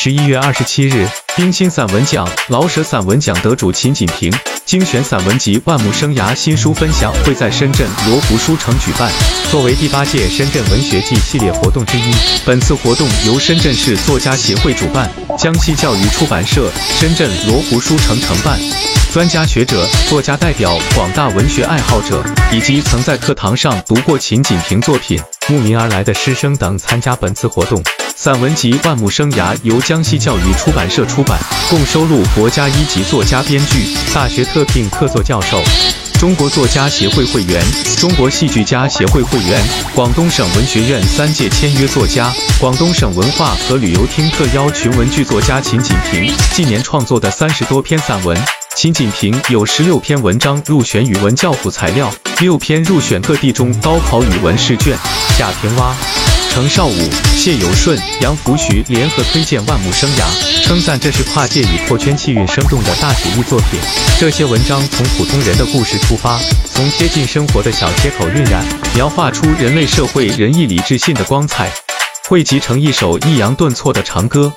十一月二十七日，冰心散文奖、老舍散文奖得主秦锦平精选散文集《万亩生涯》新书分享会在深圳罗湖书城举办。作为第八届深圳文学季系列活动之一，本次活动由深圳市作家协会主办，江西教育出版社、深圳罗湖书城承办。专家学者、作家代表、广大文学爱好者以及曾在课堂上读过秦锦平作品、慕名而来的师生等参加本次活动。散文集《万亩生涯》由江西教育出版社出版，共收录国家一级作家编剧、大学特聘客座教授、中国作家协会会员、中国戏剧家协会会员、广东省文学院三届签约作家、广东省文化和旅游厅特邀群文剧作家秦锦平近年创作的三十多篇散文。秦锦平有十六篇文章入选语文教辅材料，六篇入选各地中高考语文试卷。贾平凹。程少武、谢有顺、杨福徐联合推荐《万物生涯》，称赞这是跨界与破圈气韵生动的大写意作品。这些文章从普通人的故事出发，从贴近生活的小切口晕染，描画出人类社会仁义礼智信的光彩，汇集成一首抑扬顿挫的长歌。